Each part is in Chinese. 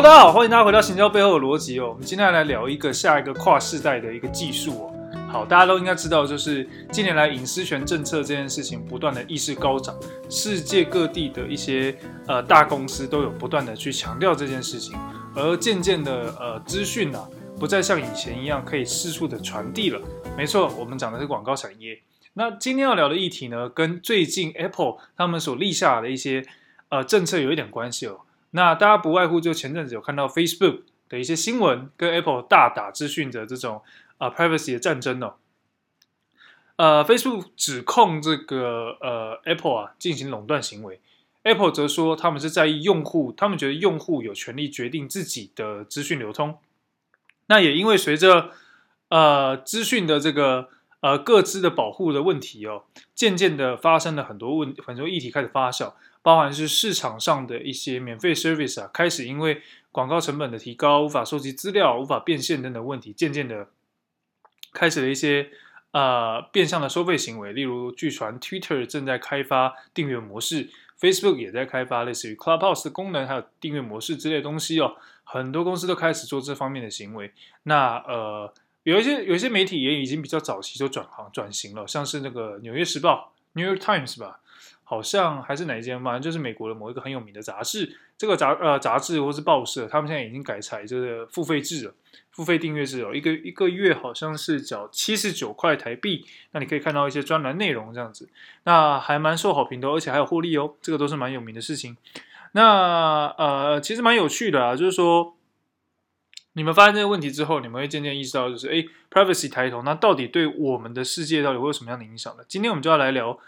大家好，欢迎大家回到行销背后的逻辑哦。我们今天来聊一个下一个跨世代的一个技术哦。好，大家都应该知道，就是近年来隐私权政策这件事情不断的意识高涨，世界各地的一些呃大公司都有不断的去强调这件事情，而渐渐的呃资讯呢、啊、不再像以前一样可以四处的传递了。没错，我们讲的是广告产业。那今天要聊的议题呢，跟最近 Apple 他们所立下的一些呃政策有一点关系哦。那大家不外乎就前阵子有看到 Facebook 的一些新闻，跟 Apple 大打资讯的这种啊、privacy 的战争哦。呃，Facebook 指控这个呃 Apple 啊进行垄断行为，Apple 则说他们是在意用户，他们觉得用户有权利决定自己的资讯流通。那也因为随着呃资讯的这个呃各自的保护的问题哦，渐渐的发生了很多问很多议题开始发酵。包含是市场上的一些免费 service 啊，开始因为广告成本的提高，无法收集资料、无法变现等等问题，渐渐的开始了一些呃变相的收费行为。例如，据传 Twitter 正在开发订阅模式，Facebook 也在开发类似于 Clubhouse 的功能，还有订阅模式之类的东西哦。很多公司都开始做这方面的行为。那呃，有一些有一些媒体也已经比较早期就转行转型了，像是那个《纽约时报》（New York Times） 吧。好像还是哪一间，反正就是美国的某一个很有名的杂志。这个杂呃杂志或是报社，他们现在已经改采这个付费制了，付费订阅制哦，一个一个月好像是缴七十九块台币，那你可以看到一些专栏内容这样子，那还蛮受好评的，而且还有获利哦，这个都是蛮有名的事情。那呃，其实蛮有趣的啊，就是说你们发现这个问题之后，你们会渐渐意识到，就是诶，privacy 抬头，那到底对我们的世界到底会有什么样的影响呢？今天我们就要来聊。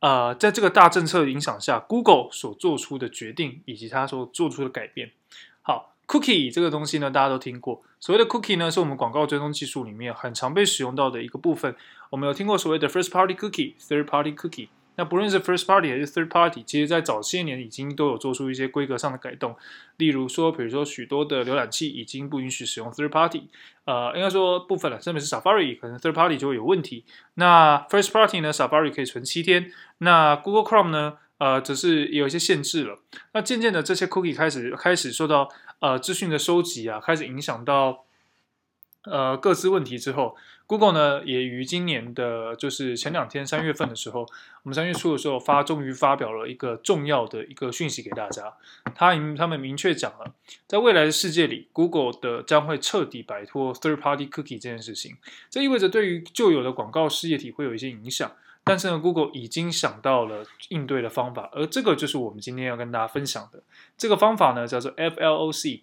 呃，在这个大政策影响下，Google 所做出的决定以及它所做出的改变。好，Cookie 这个东西呢，大家都听过。所谓的 Cookie 呢，是我们广告追踪技术里面很常被使用到的一个部分。我们有听过所谓的 First Party Cookie、Third Party Cookie。那不论是 first party 还是 third party，其实在早些年已经都有做出一些规格上的改动。例如说，比如说许多的浏览器已经不允许使用 third party，呃，应该说部分了，特别是 Safari 可能 third party 就会有问题。那 first party 呢，Safari 可以存七天。那 Google Chrome 呢，呃，只是有一些限制了。那渐渐的，这些 cookie 开始开始受到呃资讯的收集啊，开始影响到。呃，各自问题之后，Google 呢也于今年的，就是前两天三月份的时候，我们三月初的时候发，终于发表了一个重要的一个讯息给大家。他他们明确讲了，在未来的世界里，Google 的将会彻底摆脱 Third Party Cookie 这件事情。这意味着对于旧有的广告事业体会有一些影响，但是呢，Google 已经想到了应对的方法，而这个就是我们今天要跟大家分享的。这个方法呢叫做 FLOC。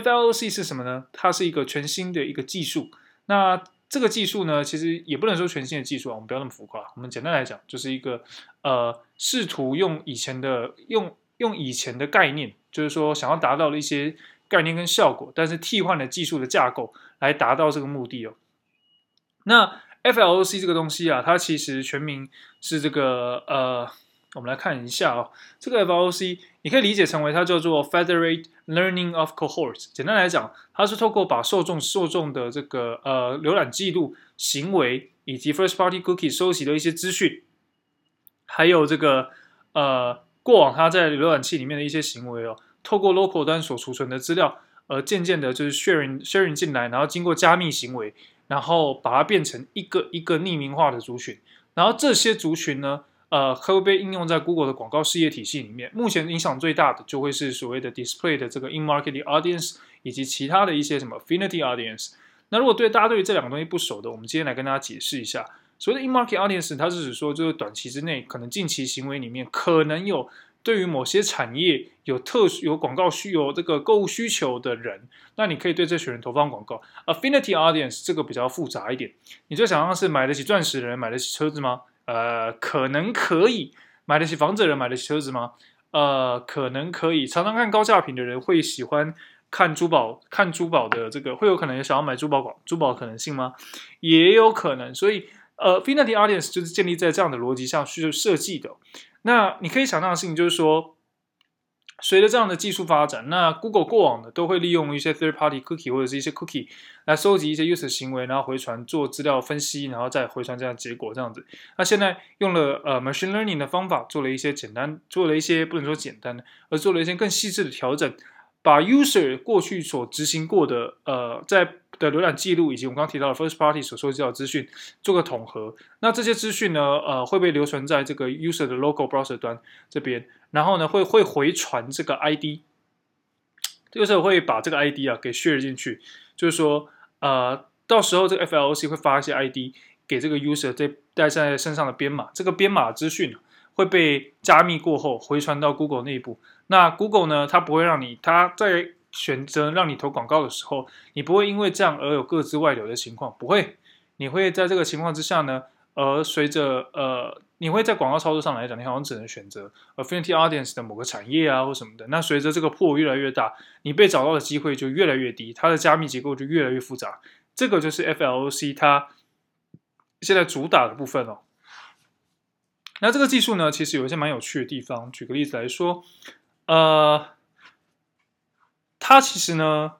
FLOC 是什么呢？它是一个全新的一个技术。那这个技术呢，其实也不能说全新的技术啊，我们不要那么浮夸。我们简单来讲，就是一个呃，试图用以前的用用以前的概念，就是说想要达到的一些概念跟效果，但是替换了技术的架构来达到这个目的哦。那 FLOC 这个东西啊，它其实全名是这个呃。我们来看一下啊、哦，这个 FLOC 你可以理解成为它叫做 federate Learning of Cohorts。简单来讲，它是透过把受众受众的这个呃浏览记录、行为以及 First Party Cookie 收集的一些资讯，还有这个呃过往它在浏览器里面的一些行为哦，透过 Local 端所储存的资料，而渐渐的就是 sharing sharing 进来，然后经过加密行为，然后把它变成一个一个匿名化的族群，然后这些族群呢。呃，会被应用在 Google 的广告事业体系里面。目前影响最大的就会是所谓的 Display 的这个 In-Market Audience，以及其他的一些什么 Affinity Audience。那如果对大家对于这两个东西不熟的，我们今天来跟大家解释一下。所谓的 In-Market Audience，它是指说就是短期之内可能近期行为里面可能有对于某些产业有特殊有广告需有这个购物需求的人，那你可以对这群人投放广告。Affinity Audience 这个比较复杂一点，你就想象是买得起钻石的人买得起车子吗？呃，可能可以买得起房子的人买得起车子吗？呃，可能可以。常常看高价品的人会喜欢看珠宝，看珠宝的这个会有可能想要买珠宝广珠宝可能性吗？也有可能。所以，呃，Affinity Audience 就是建立在这样的逻辑上去设计的。那你可以想象的事情就是说。随着这样的技术发展，那 Google 过往的都会利用一些 third party cookie 或者是一些 cookie 来收集一些 user 行为，然后回传做资料分析，然后再回传这样的结果这样子。那现在用了呃 machine learning 的方法，做了一些简单，做了一些不能说简单的，而做了一些更细致的调整，把 user 过去所执行过的呃在的浏览记录以及我们刚刚提到的 first party 所收集到的资讯做个统合。那这些资讯呢，呃，会被留存在这个 user 的 local browser 端这边，然后呢，会会回传这个 ID，这个时候会把这个 ID 啊给 share 进去，就是说，呃，到时候这个 FLOC 会发一些 ID 给这个 user 这带在身上的编码，这个编码资讯会被加密过后回传到 Google 内部。那 Google 呢，它不会让你，它在选择让你投广告的时候，你不会因为这样而有各自外流的情况，不会。你会在这个情况之下呢，而随着呃，你会在广告操作上来讲，你好像只能选择 Affinity Audience 的某个产业啊或什么的。那随着这个破越来越大，你被找到的机会就越来越低，它的加密结构就越来越复杂。这个就是 FLOC 它现在主打的部分哦。那这个技术呢，其实有一些蛮有趣的地方。举个例子来说。呃，它其实呢，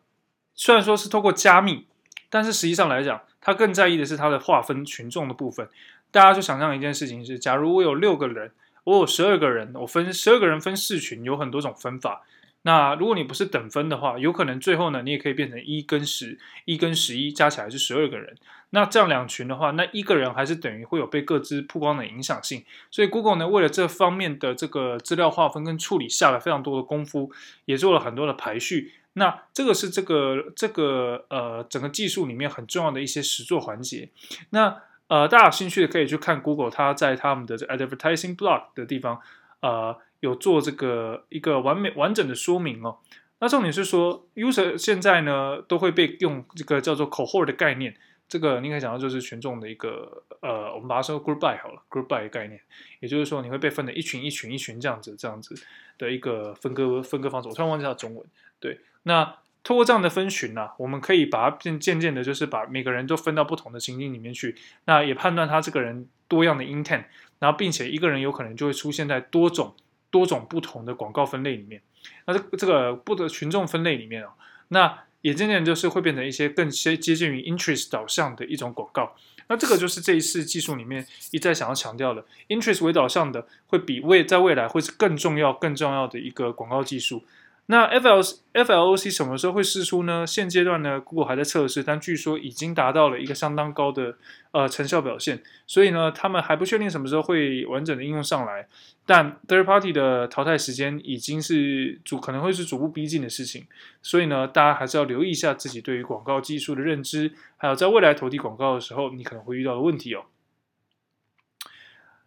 虽然说是透过加密，但是实际上来讲，它更在意的是它的划分群众的部分。大家就想象一件事情是：假如我有六个人，我有十二个人，我分十二个人分四群，有很多种分法。那如果你不是等分的话，有可能最后呢，你也可以变成一跟十，一跟十一加起来是十二个人。那这样两群的话，那一个人还是等于会有被各自曝光的影响性。所以 Google 呢，为了这方面的这个资料划分跟处理，下了非常多的功夫，也做了很多的排序。那这个是这个这个呃整个技术里面很重要的一些实作环节。那呃大家有兴趣的可以去看 Google，它在他们的这 Advertising Block 的地方，呃。有做这个一个完美完整的说明哦。那重点是说，user 现在呢都会被用这个叫做 cohort 的概念，这个你可以想到就是群众的一个呃，我们把它说 group by 好了，group by 的概念，也就是说你会被分的一群一群一群这样子这样子的一个分割分割方式。我突然忘记它中文。对，那通过这样的分群呢、我们可以把它渐渐渐的，就是把每个人都分到不同的情境里面去，那也判断他这个人多样的 intent，然后并且一个人有可能就会出现在多种。多种不同的广告分类里面，那这这个不的群众分类里面啊，那也渐渐就是会变成一些更接接近于 interest 导向的一种广告。那这个就是这一次技术里面一再想要强调的，interest 为导向的会比未在未来会是更重要、更重要的一个广告技术。那 F L F L O C 什么时候会释出呢？现阶段呢，Google 还在测试，但据说已经达到了一个相当高的呃成效表现，所以呢，他们还不确定什么时候会完整的应用上来。但 Third Party 的淘汰时间已经是逐可能会是逐步逼近的事情，所以呢，大家还是要留意一下自己对于广告技术的认知，还有在未来投递广告的时候，你可能会遇到的问题哦。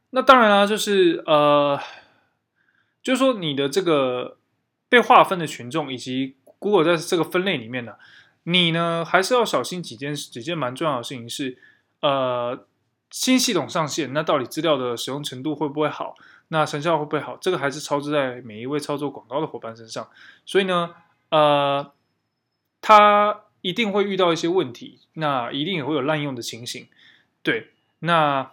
那当然啦，就是呃，就是说你的这个。被划分的群众以及 Google 在这个分类里面呢，你呢还是要小心几件几件蛮重要的事情是，呃，新系统上线，那到底资料的使用程度会不会好？那成效会不会好？这个还是操之在每一位操作广告的伙伴身上。所以呢，呃，他一定会遇到一些问题，那一定也会有滥用的情形。对，那。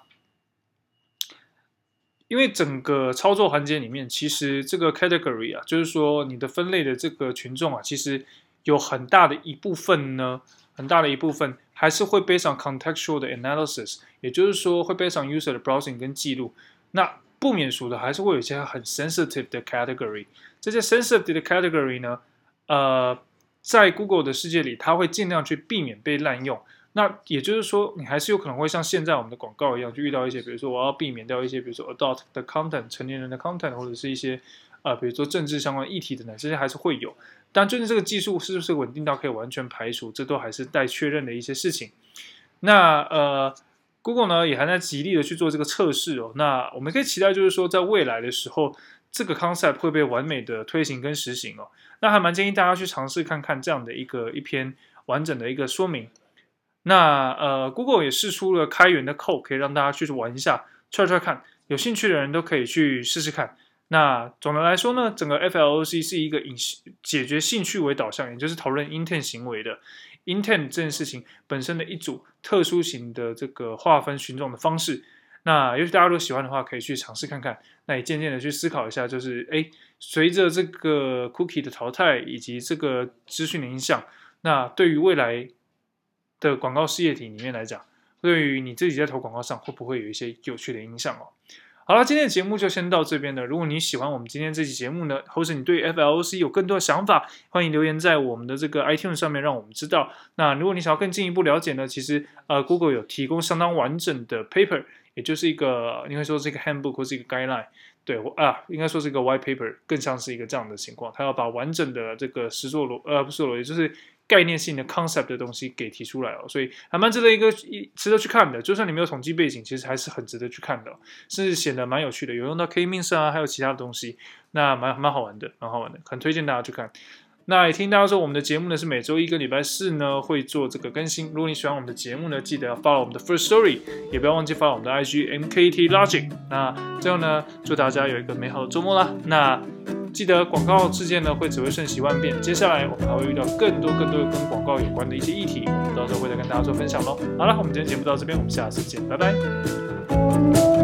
因为整个操作环节里面，其实这个 category 啊，就是说你的分类的这个群众啊，其实有很大的一部分呢，很大的一部分还是会背上 contextual 的 analysis，也就是说会背上 user 的 browsing 跟记录。那不免俗的，还是会有一些很 sensitive 的 category。这些 sensitive 的 category 呢，呃，在 Google 的世界里，它会尽量去避免被滥用。那也就是说，你还是有可能会像现在我们的广告一样，就遇到一些，比如说我要避免掉一些，比如说 adult 的 content 成年人的 content，或者是一些呃，比如说政治相关议题等等，这些还是会有。但最近这个技术是不是稳定到可以完全排除，这都还是待确认的一些事情。那呃，Google 呢也还在极力的去做这个测试哦。那我们可以期待，就是说在未来的时候，这个 concept 会被完美的推行跟实行哦。那还蛮建议大家去尝试看看这样的一个一篇完整的一个说明。那呃，Google 也释出了开源的 code，可以让大家去玩一下，try try 看，有兴趣的人都可以去试试看。那总的来说呢，整个 FLOC 是一个以解决兴趣为导向，也就是讨论 intent 行为的 intent 这件事情本身的一组特殊型的这个划分群众的方式。那也许大家都喜欢的话，可以去尝试看看。那也渐渐的去思考一下，就是哎，随着这个 cookie 的淘汰以及这个资讯的影响，那对于未来。的广告事业体里面来讲，对于你自己在投广告上，会不会有一些有趣的影响哦？好了，今天的节目就先到这边了。如果你喜欢我们今天这期节目呢，或者你对 FLC 有更多的想法，欢迎留言在我们的这个 iTunes 上面，让我们知道。那如果你想要更进一步了解呢，其实呃 Google 有提供相当完整的 paper，也就是一个你会说是一个 handbook 或是一个 guideline，对，啊，应该说是一个 white paper，更像是一个这样的情况。它要把完整的这个实作逻呃不是逻辑，就是。概念性的 concept 的东西给提出来哦，所以还蛮值得一个一值得去看的。就算你没有统计背景，其实还是很值得去看的，是显得蛮有趣的，有用到 K-means 啊，还有其他的东西，那蛮蛮好玩的，蛮好玩的，很推荐大家去看。那也听大家说，我们的节目呢是每周一跟礼拜四呢会做这个更新。如果你喜欢我们的节目呢，记得要 follow 我们的 First Story，也不要忘记 follow 我们的 IG MKT Logic。那最后呢，祝大家有一个美好的周末啦。那记得广告事件呢会只会瞬息万变，接下来我们还会遇到更多更多跟广告有关的一些议题，我们到时候会再跟大家做分享喽。好了，我们今天节目到这边，我们下次见，拜拜。